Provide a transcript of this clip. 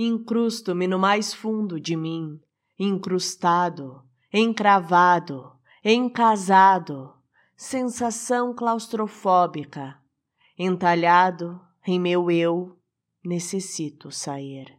Incrusto-me no mais fundo de mim, incrustado, encravado, encasado, sensação claustrofóbica, entalhado em meu eu, necessito sair.